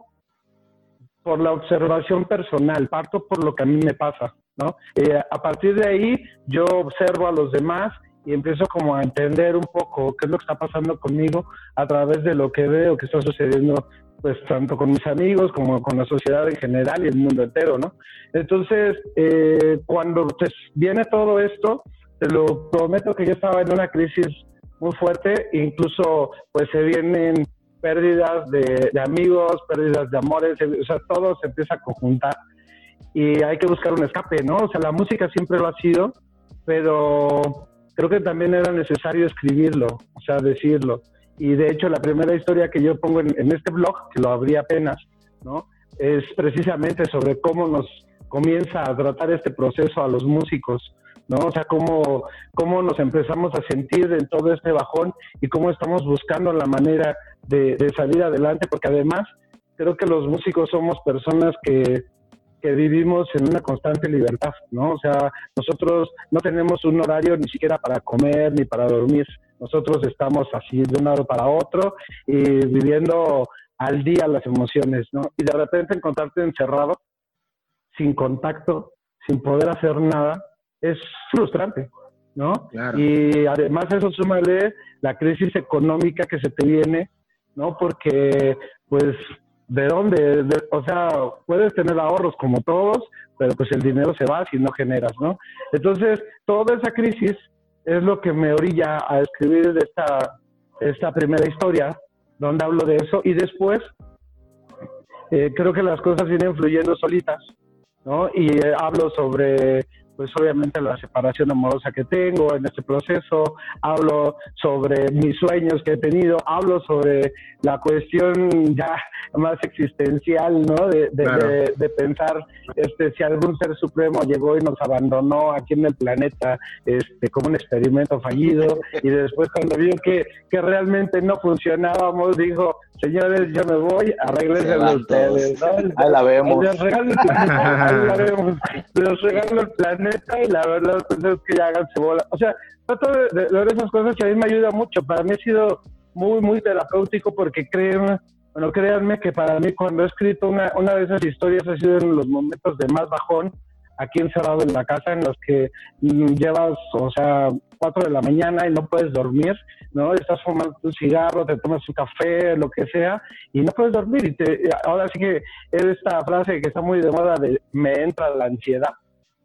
por la observación personal, parto por lo que a mí me pasa, ¿no? Eh, a partir de ahí yo observo a los demás y empiezo como a entender un poco qué es lo que está pasando conmigo a través de lo que veo que está sucediendo pues tanto con mis amigos como con la sociedad en general y el mundo entero, ¿no? Entonces, eh, cuando pues, viene todo esto, te lo prometo que yo estaba en una crisis muy fuerte, incluso pues se vienen pérdidas de, de amigos, pérdidas de amores, o sea, todo se empieza a conjuntar y hay que buscar un escape, ¿no? O sea, la música siempre lo ha sido, pero creo que también era necesario escribirlo, o sea, decirlo. Y de hecho, la primera historia que yo pongo en, este blog, que lo abrí apenas, ¿no? Es precisamente sobre cómo nos comienza a tratar este proceso a los músicos, ¿no? O sea, cómo, cómo nos empezamos a sentir en todo este bajón y cómo estamos buscando la manera de, de salir adelante, porque además creo que los músicos somos personas que que vivimos en una constante libertad, ¿no? O sea, nosotros no tenemos un horario ni siquiera para comer ni para dormir. Nosotros estamos así de un lado para otro y viviendo al día las emociones, ¿no? Y de repente encontrarte encerrado, sin contacto, sin poder hacer nada, es frustrante, ¿no? Y además eso súmale la crisis económica que se te viene, ¿no? Porque, pues, ¿de dónde? o sea, puedes tener ahorros como todos, pero pues el dinero se va si no generas, ¿no? Entonces, toda esa crisis es lo que me orilla a escribir esta, esta primera historia, donde hablo de eso, y después eh, creo que las cosas vienen fluyendo solitas, ¿no? Y eh, hablo sobre pues obviamente la separación amorosa que tengo en este proceso, hablo sobre mis sueños que he tenido, hablo sobre la cuestión ya más existencial, ¿no? De, de, pensar este, si algún ser supremo llegó y nos abandonó aquí en el planeta este, como un experimento fallido y después cuando vio que, que realmente no funcionábamos, dijo, señores, yo me voy, arreglense ustedes. ¿no? Ahí la vemos. Les regalo, ahí la vemos. Les regalo el planeta y la verdad es que ya háganse bola. O sea, trato de, ver esas cosas que a mí me ayuda mucho. Para mí ha sido muy, muy terapéutico porque créanme, bueno, créanme que para mí cuando he escrito una, una de esas historias ha sido en los momentos de más bajón, aquí encerrado en la casa, en los que llevas, o sea, 4 de la mañana y no puedes dormir, ¿no? Estás fumando un cigarro, te tomas un café, lo que sea, y no puedes dormir. Y te, ahora sí que es esta frase que está muy de moda de me entra la ansiedad,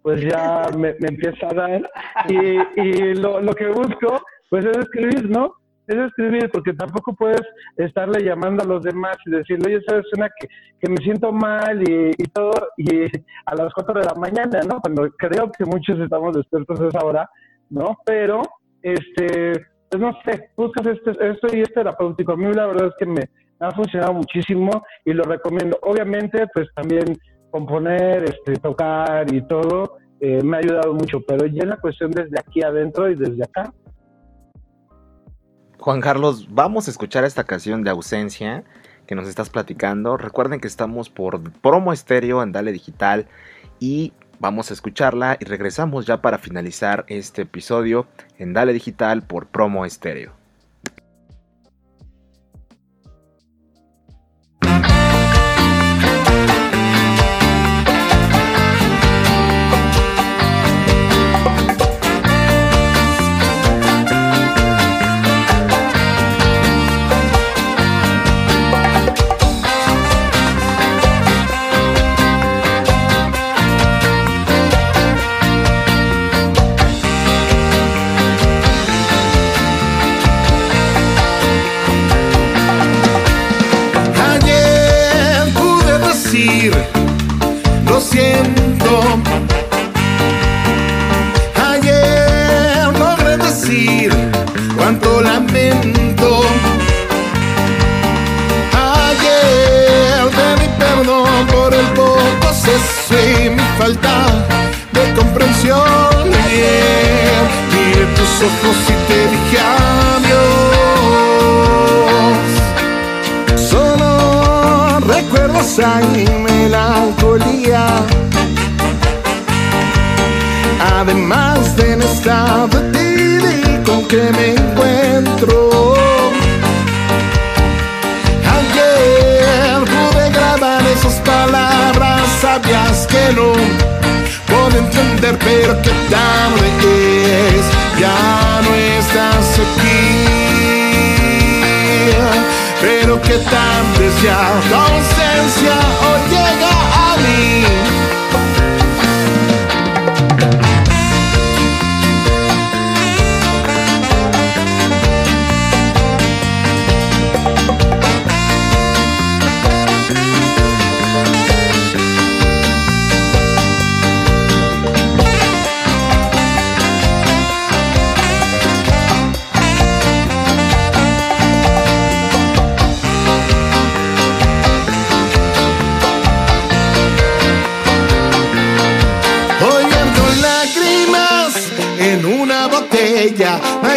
pues ya me, empieza a dar. Y, y lo, que busco, pues es escribir, ¿no? es escribir, porque tampoco puedes estarle llamando a los demás y decirle, oye, sabes una que, que me siento mal y, todo, y a las 4 de la mañana, ¿no? Cuando creo que muchos estamos despiertos a esa hora, ¿no? Pero, este, pues no sé, buscas este, esto y es terapéutico. A mí la verdad es que me ha funcionado muchísimo y lo recomiendo. Obviamente, pues también componer, este, tocar y todo, eh, me ha ayudado mucho, pero ya en la cuestión desde aquí adentro y desde acá. Juan Carlos, vamos a escuchar esta canción de ausencia que nos estás platicando. Recuerden que estamos por promo estéreo en Dale Digital y Vamos a escucharla y regresamos ya para finalizar este episodio en Dale Digital por Promo Estéreo. es, ya no estás aquí, pero que tan deseada ausencia hoy.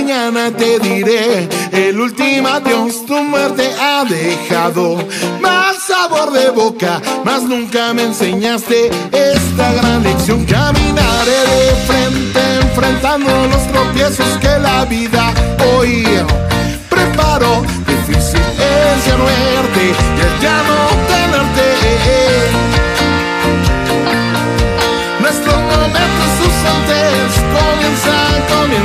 Mañana te diré el último adiós, tu muerte ha dejado más sabor de boca, más nunca me enseñaste esta gran lección. Caminaré de frente enfrentando los tropiezos que la vida hoy preparo. Difícil es ya no verte y ya no tenerte. Nuestros momentos sustantes comienzan, comienzan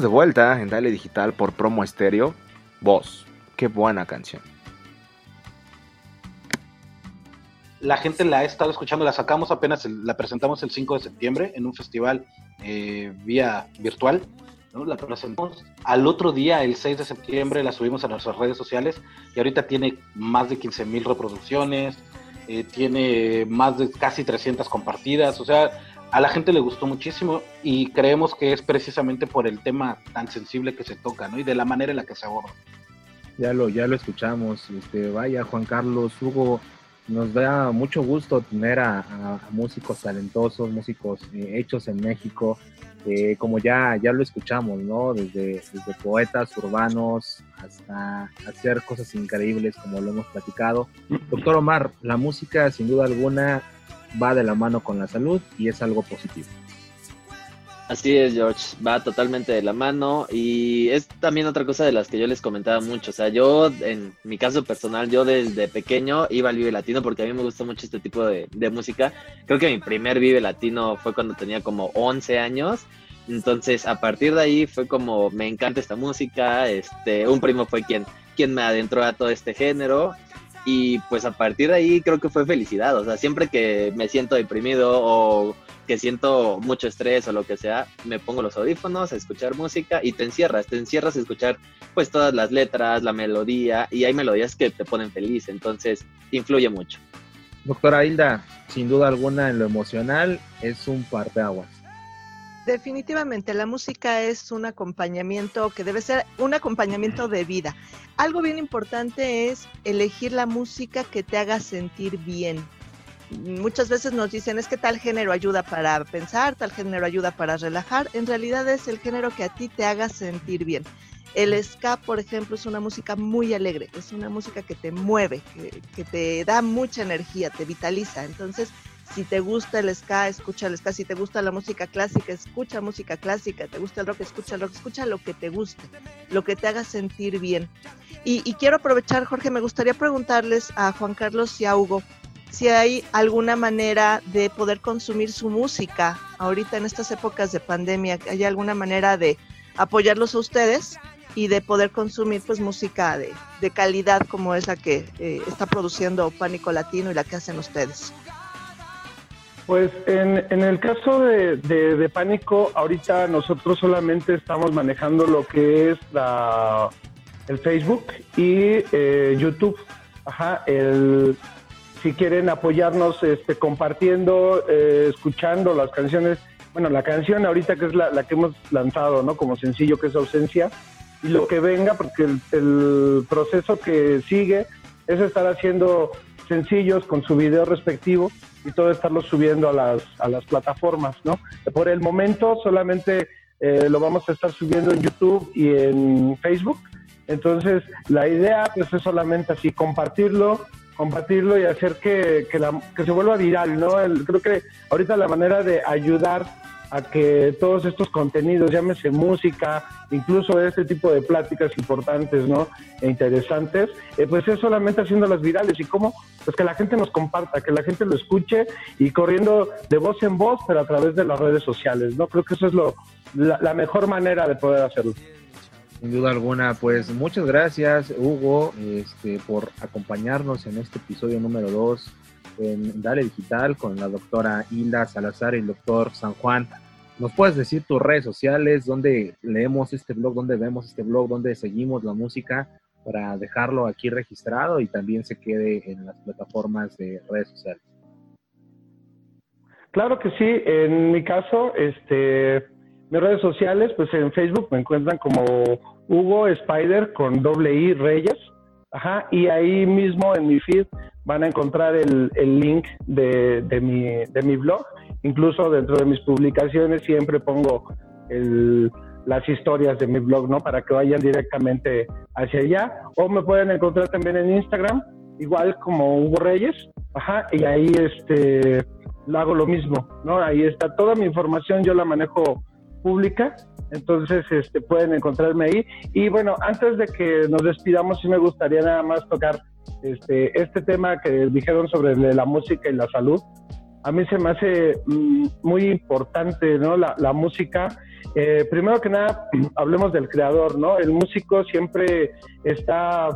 Estamos de vuelta en Dale Digital por Promo Estéreo. Voz, qué buena canción. La gente la ha estado escuchando, la sacamos apenas, la presentamos el 5 de septiembre en un festival eh, vía virtual. La presentamos al otro día, el 6 de septiembre, la subimos a nuestras redes sociales y ahorita tiene más de 15 mil reproducciones, eh, tiene más de casi 300 compartidas, o sea, a la gente le gustó muchísimo y creemos que es precisamente por el tema tan sensible que se toca, ¿no? Y de la manera en la que se aborda. Ya lo, ya lo escuchamos, este, vaya Juan Carlos, Hugo, nos da mucho gusto tener a, músicos talentosos, músicos eh, hechos en México, eh, como ya, ya lo escuchamos, ¿no? Desde, desde poetas urbanos hasta hacer cosas increíbles como lo hemos platicado. Doctor Omar, la música sin duda alguna va de la mano con la salud y es algo positivo. Así es, George, va totalmente de la mano y es también otra cosa de las que yo les comentaba mucho. O sea, yo, en mi caso personal, yo desde pequeño iba al Vive Latino porque a mí me gusta mucho este tipo de, de música. Creo que mi primer Vive Latino fue cuando tenía como 11 años. Entonces, a partir de ahí fue como, me encanta esta música. Este, un primo fue quien, quien me adentró a todo este género y pues a partir de ahí creo que fue felicidad, o sea, siempre que me siento deprimido o que siento mucho estrés o lo que sea, me pongo los audífonos a escuchar música y te encierras, te encierras a escuchar pues todas las letras, la melodía y hay melodías que te ponen feliz, entonces influye mucho. Doctora Hilda, sin duda alguna en lo emocional es un parteaguas. Definitivamente, la música es un acompañamiento que debe ser un acompañamiento de vida. Algo bien importante es elegir la música que te haga sentir bien. Muchas veces nos dicen es que tal género ayuda para pensar, tal género ayuda para relajar. En realidad es el género que a ti te haga sentir bien. El ska, por ejemplo, es una música muy alegre, es una música que te mueve, que, te da mucha energía, te vitaliza. Entonces, si te gusta el ska, escucha el ska. Si te gusta la música clásica, escucha música clásica. Te gusta el rock, escucha el rock. Escucha lo que te guste, lo que te haga sentir bien. Y, quiero aprovechar, Jorge, me gustaría preguntarles a Juan Carlos y a Hugo si hay alguna manera de poder consumir su música ahorita en estas épocas de pandemia. ¿Hay alguna manera de apoyarlos a ustedes? y de poder consumir pues música de, calidad como esa que eh, está produciendo Pánico Latino y la que hacen ustedes. Pues en, en el caso de, de, Pánico, ahorita nosotros solamente estamos manejando lo que es la, el Facebook y eh, YouTube. Ajá, el, si quieren apoyarnos este, compartiendo, eh, escuchando las canciones, bueno, la canción ahorita que es la, la, que hemos lanzado, ¿no? Como sencillo que es Ausencia, y lo que venga, porque el, el proceso que sigue es estar haciendo sencillos con su video respectivo y todo estarlo subiendo a las, a las plataformas, ¿no? Por el momento solamente eh, lo vamos a estar subiendo en YouTube y en Facebook. Entonces, la idea pues, es solamente así, compartirlo, compartirlo y hacer que, que, la, que se vuelva viral, ¿no? creo que ahorita la manera de ayudar a que todos estos contenidos, llámese música, incluso este tipo de pláticas importantes, ¿no? E interesantes, eh, pues es solamente haciéndolas virales y cómo, pues que la gente nos comparta, que la gente lo escuche y corriendo de voz en voz, pero a través de las redes sociales, ¿no? Creo que eso es lo, la, mejor manera de poder hacerlo. Sin duda alguna, pues muchas gracias Hugo este, por acompañarnos en este episodio número 2 en Dale Digital con la doctora Hilda Salazar y el doctor San Juan. ¿Nos puedes decir tus redes sociales, dónde leemos este blog, dónde vemos este blog, dónde seguimos la música para dejarlo aquí registrado y también se quede en las plataformas de redes sociales? Claro que sí, en mi caso, este, mis redes sociales, pues en Facebook me encuentran como Hugo Spider con doble I Reyes, ajá, y ahí mismo en mi feed van a encontrar el, el link de, de, mi, de mi blog. Incluso dentro de mis publicaciones siempre pongo el, las historias de mi blog, ¿no? Para que vayan directamente hacia allá. O me pueden encontrar también en Instagram, igual como Hugo Reyes, ajá, y ahí este, hago lo mismo, ¿no? Ahí está toda mi información, yo la manejo pública, entonces este, pueden encontrarme ahí. Y bueno, antes de que nos despidamos, sí me gustaría nada más tocar este, este tema que dijeron sobre la música y la salud. A mí se me hace mm, muy importante, ¿no? La, música. Eh, primero que nada, hablemos del creador, ¿no? El músico siempre está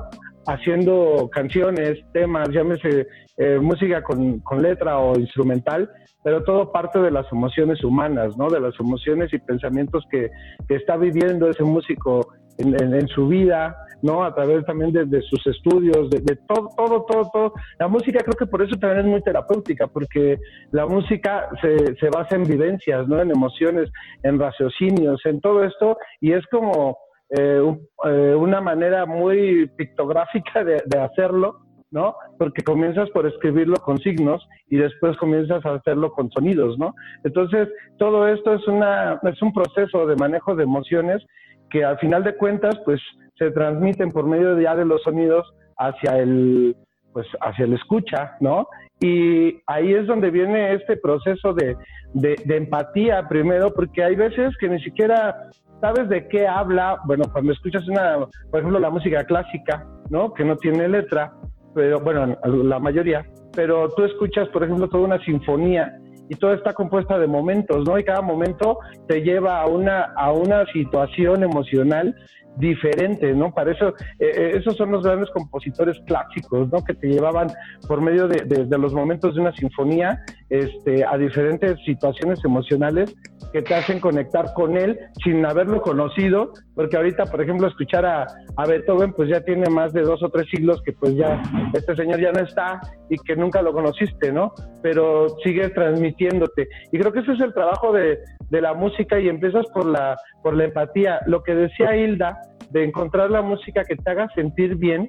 haciendo canciones, temas, llámese eh, música con, letra o instrumental, pero todo parte de las emociones humanas, ¿no? De las emociones y pensamientos que, está viviendo ese músico en, su vida, ¿no? A través también de, de sus estudios, de, de, todo, todo, todo, todo. La música creo que por eso también es muy terapéutica, porque la música se, se basa en vivencias, ¿no? En emociones, en raciocinios, en todo esto, y es como eh, eh, una manera muy pictográfica de, de, hacerlo, ¿no? Porque comienzas por escribirlo con signos y después comienzas a hacerlo con sonidos, ¿no? Entonces, todo esto es, una, es un proceso de manejo de emociones que al final de cuentas, pues, se transmiten por medio ya de los sonidos hacia el, pues, hacia el escucha, ¿no? Y ahí es donde viene este proceso de, de, de empatía primero, porque hay veces que ni siquiera sabes de qué habla, bueno, cuando escuchas una, por ejemplo, la música clásica, ¿no? Que no tiene letra, pero bueno, la mayoría, pero tú escuchas, por ejemplo, toda una sinfonía y todo está compuesta de momentos, ¿no? Y cada momento te lleva a una, a una situación emocional diferente, ¿no? Para eso, eh, esos son los grandes compositores clásicos, ¿no? Que te llevaban por medio de, de, de, los momentos de una sinfonía este, a diferentes situaciones emocionales que te hacen conectar con él sin haberlo conocido, porque ahorita, por ejemplo, escuchar a, a, Beethoven, pues ya tiene más de dos o tres siglos que pues ya este señor ya no está y que nunca lo conociste, ¿no? Pero sigue transmitiéndote. Y creo que ese es el trabajo de, de la música y empiezas por la, por la empatía. Lo que decía Hilda, de encontrar la música que te haga sentir bien,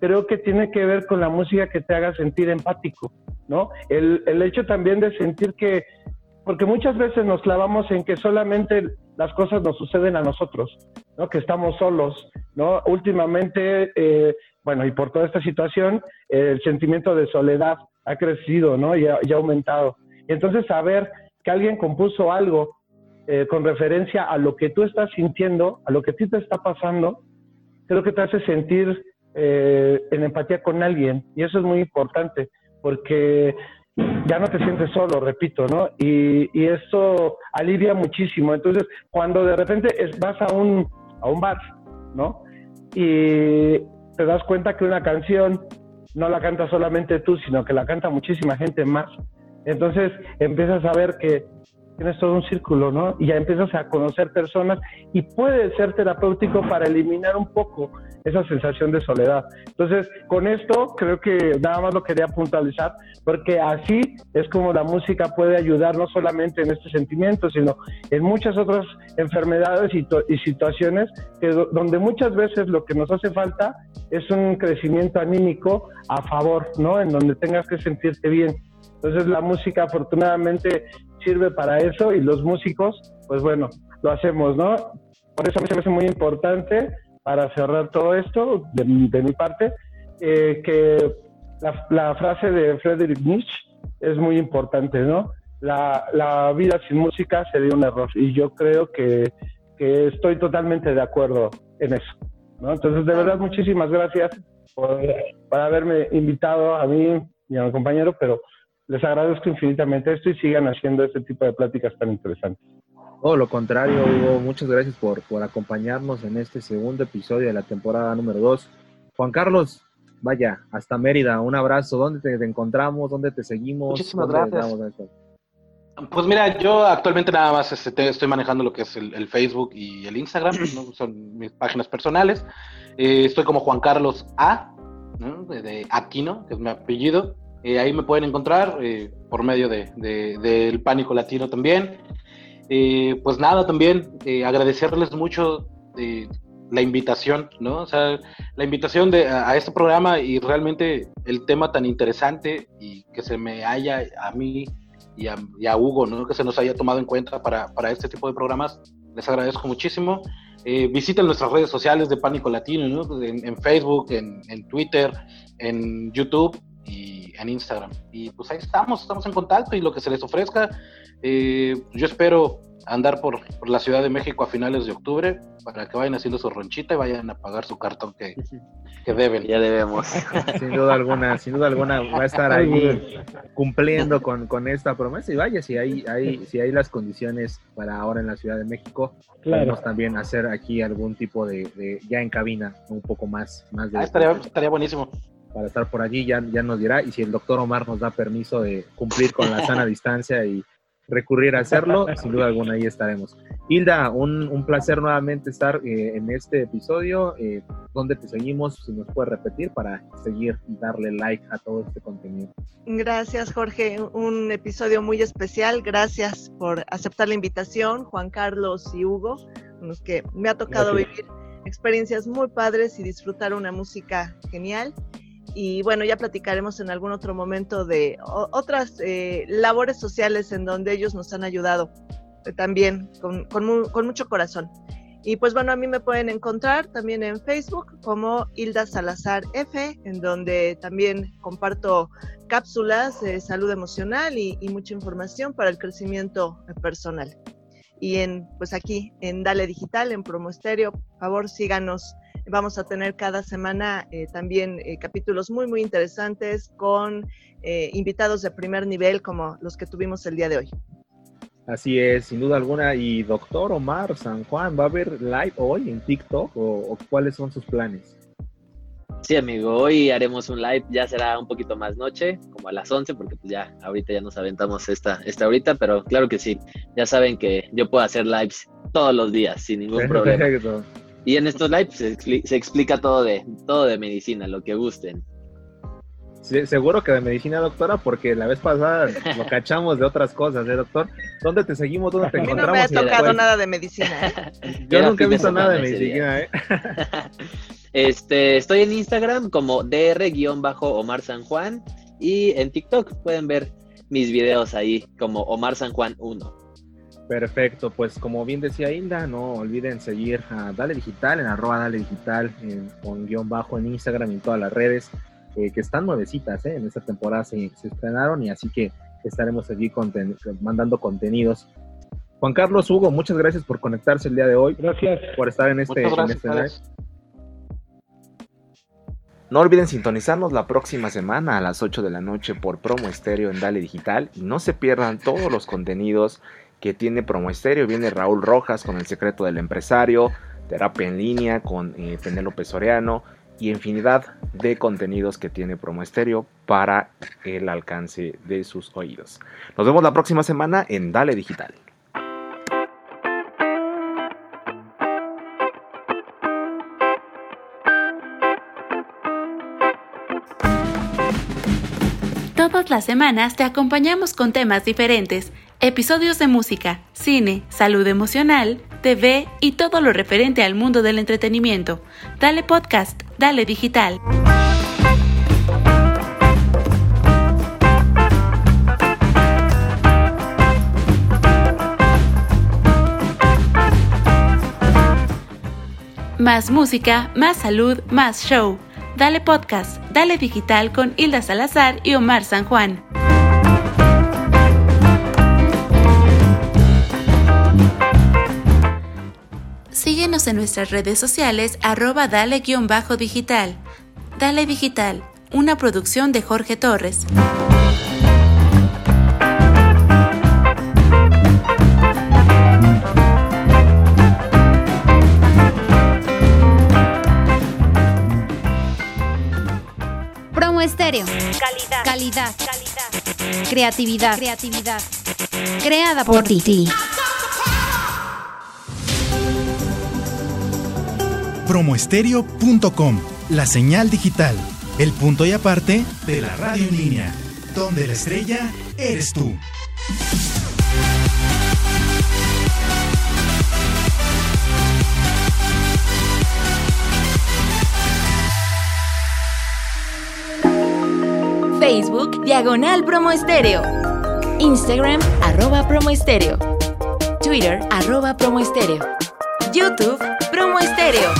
creo que tiene que ver con la música que te haga sentir empático, ¿no? El, el hecho también de sentir que, porque muchas veces nos clavamos en que solamente las cosas nos suceden a nosotros, ¿no? Que estamos solos, ¿no? Últimamente, eh, bueno, y por toda esta situación, el sentimiento de soledad ha crecido, ¿no? Y ha, aumentado. Entonces saber que alguien compuso algo eh, con referencia a lo que tú estás sintiendo, a lo que a ti te está pasando, creo que te hace sentir eh, en empatía con alguien. Y eso es muy importante, porque ya no te sientes solo, repito, ¿no? Y, y eso alivia muchísimo. Entonces, cuando de repente es, vas a un, a un bar, ¿no? Y te das cuenta que una canción no la canta solamente tú, sino que la canta muchísima gente más. Entonces empiezas a ver que tienes todo un círculo, ¿no? Y ya empiezas a conocer personas y puede ser terapéutico para eliminar un poco esa sensación de soledad. Entonces, con esto creo que nada más lo quería puntualizar, porque así es como la música puede ayudar no solamente en este sentimiento, sino en muchas otras enfermedades y, situaciones que, donde muchas veces lo que nos hace falta es un crecimiento anímico a favor, ¿no? En donde tengas que sentirte bien. Entonces la música afortunadamente sirve para eso y los músicos, pues bueno, lo hacemos, ¿no? Por eso a mí se me hace muy importante, para cerrar todo esto, de, mi parte, eh, que la, frase de Friedrich Nietzsche es muy importante, ¿no? La, la, vida sin música sería un error y yo creo que, que estoy totalmente de acuerdo en eso, ¿no? Entonces, de verdad, muchísimas gracias por, por haberme invitado a mí y a mi compañero, pero les agradezco infinitamente esto y sigan haciendo este tipo de pláticas tan interesantes. Todo lo contrario, Hugo, muchas gracias por, por acompañarnos en este segundo episodio de la temporada número 2. Juan Carlos, vaya, hasta Mérida, un abrazo. ¿Dónde te, encontramos? ¿Dónde te seguimos? Muchísimas gracias. Pues mira, yo actualmente nada más este, estoy manejando lo que es el, Facebook y el Instagram, son mis páginas personales. Eh, estoy como Juan Carlos A, de Aquino, que es mi apellido. Eh, ahí me pueden encontrar eh, por medio de, del Pánico Latino también. Eh, pues nada, también agradecerles mucho la invitación, ¿no? O sea, la invitación de, a, este programa y realmente el tema tan interesante y que se me haya a mí y a, Hugo, ¿no? Que se nos haya tomado en cuenta para, para este tipo de programas. Les agradezco muchísimo. visiten nuestras redes sociales de Pánico Latino, ¿no? en, Facebook, en Twitter, en YouTube y en Instagram. Y pues ahí estamos, estamos en contacto y lo que se les ofrezca. Eh, yo espero andar por, la Ciudad de México a finales de octubre para que vayan haciendo su ronchita y vayan a pagar su cartón que, que deben. Ya debemos. sin duda alguna, sin duda alguna va a estar ahí cumpliendo con, con esta promesa y vaya, si hay, hay, si hay las condiciones para ahora en la Ciudad de México, podemos también hacer aquí algún tipo de, ya en cabina, un poco más, más de... Ah, estaría, estaría buenísimo para estar por allí, ya, ya nos dirá. Y si el doctor Omar nos da permiso de cumplir con la sana distancia y recurrir a hacerlo, sin duda alguna ahí estaremos. Hilda, un, un placer nuevamente estar eh, en este episodio. Eh, ¿Dónde te seguimos? Si nos puedes repetir para seguir y darle like a todo este contenido. Gracias, Jorge. Un episodio muy especial. Gracias por aceptar la invitación, Juan Carlos y Hugo, con los que me ha tocado vivir experiencias muy padres y disfrutar una música genial y bueno, ya platicaremos en algún otro momento de otras eh, labores sociales en donde ellos nos han ayudado eh, también con, con, mucho corazón. Y pues bueno, a mí me pueden encontrar también en Facebook como Hilda Salazar F, en donde también comparto cápsulas de salud emocional y, mucha información para el crecimiento personal. Y en, pues aquí en Dale Digital, en Promo Estéreo, por favor síganos Vamos a tener cada semana eh, también eh, capítulos muy, muy interesantes con eh, invitados de primer nivel como los que tuvimos el día de hoy. Así es, sin duda alguna. Y doctor Omar San Juan, ¿va a haber live hoy en TikTok o, cuáles son sus planes? Sí, amigo, hoy haremos un live, ya será un poquito más noche, como a las 11, porque pues ya ahorita ya nos aventamos esta, esta ahorita, pero claro que sí, ya saben que yo puedo hacer lives todos los días sin ningún problema. Y en estos lives se, explica todo de, todo de medicina, lo que gusten. seguro que de medicina, doctora, porque la vez pasada lo cachamos de otras cosas, ¿eh, doctor? ¿Dónde te seguimos? ¿Dónde te encontramos? No me ha tocado nada de medicina. ¿eh? Yo nunca he visto nada de medicina, ¿eh? este, estoy en Instagram como dr-omar San Juan y en TikTok pueden ver mis videos ahí como Omar San Juan 1. Perfecto, pues como bien decía Hilda, no olviden seguir a Dale Digital en arroba Dale Digital con guion bajo en Instagram y en todas las redes eh, que están nuevecitas, ¿eh? en esta temporada se, estrenaron y así que estaremos allí mandando contenidos. Juan Carlos Hugo, muchas gracias por conectarse el día de hoy. Gracias. Por estar en este, en este live. No olviden sintonizarnos la próxima semana a las 8 de la noche por Promo Estéreo en Dale Digital y no se pierdan todos los contenidos que tiene Promo Estéreo. Viene Raúl Rojas con El secreto del empresario, Terapia en línea con eh, Penélope Soriano y infinidad de contenidos que tiene Promo Estéreo para el alcance de sus oídos. Nos vemos la próxima semana en Dale Digital. Todas las semanas te acompañamos con temas diferentes, episodios de música, cine, salud emocional, TV y todo lo referente al mundo del entretenimiento. Dale podcast, dale digital. Más música, más salud, más show. Dale Podcast, Dale Digital con Hilda Salazar y Omar San Juan. Síguenos en nuestras redes sociales arroba dale-digital. Dale Digital, una producción de Jorge Torres. Estéreo. Calidad. Calidad. Creatividad. Creatividad. Creada por ti. Promoestereo.com, la señal digital, el punto y aparte de la radio en línea, donde la estrella eres tú. Facebook, Diagonal Promo Estéreo. Instagram, arroba Promo Estéreo. Twitter, arroba Promo Estéreo. YouTube, Promo Estéreo.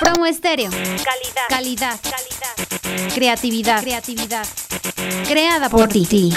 Promo Estéreo. Calidad. Calidad. Calidad. Creatividad. Creatividad. Creada por ti.